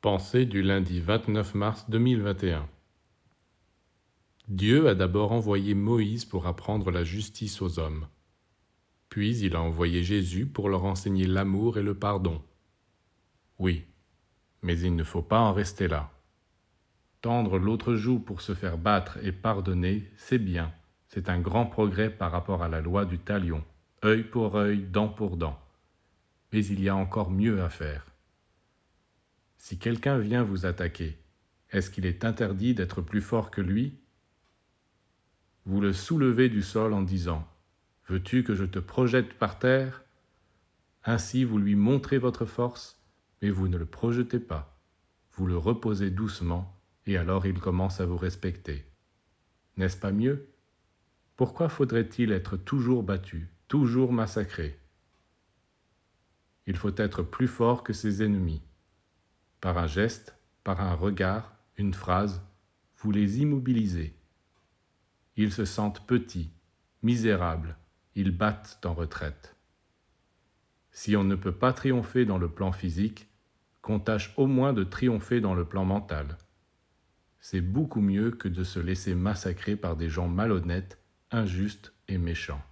Pensée du lundi 29 mars 2021 Dieu a d'abord envoyé Moïse pour apprendre la justice aux hommes. Puis il a envoyé Jésus pour leur enseigner l'amour et le pardon. Oui, mais il ne faut pas en rester là. Tendre l'autre joue pour se faire battre et pardonner, c'est bien, c'est un grand progrès par rapport à la loi du talion, œil pour œil, dent pour dent. Mais il y a encore mieux à faire. Si quelqu'un vient vous attaquer, est-ce qu'il est interdit d'être plus fort que lui? Vous le soulevez du sol en disant ⁇ Veux-tu que je te projette par terre ?⁇ Ainsi vous lui montrez votre force, mais vous ne le projetez pas. Vous le reposez doucement, et alors il commence à vous respecter. N'est-ce pas mieux? Pourquoi faudrait-il être toujours battu, toujours massacré? Il faut être plus fort que ses ennemis. Par un geste, par un regard, une phrase, vous les immobilisez. Ils se sentent petits, misérables, ils battent en retraite. Si on ne peut pas triompher dans le plan physique, qu'on tâche au moins de triompher dans le plan mental. C'est beaucoup mieux que de se laisser massacrer par des gens malhonnêtes, injustes et méchants.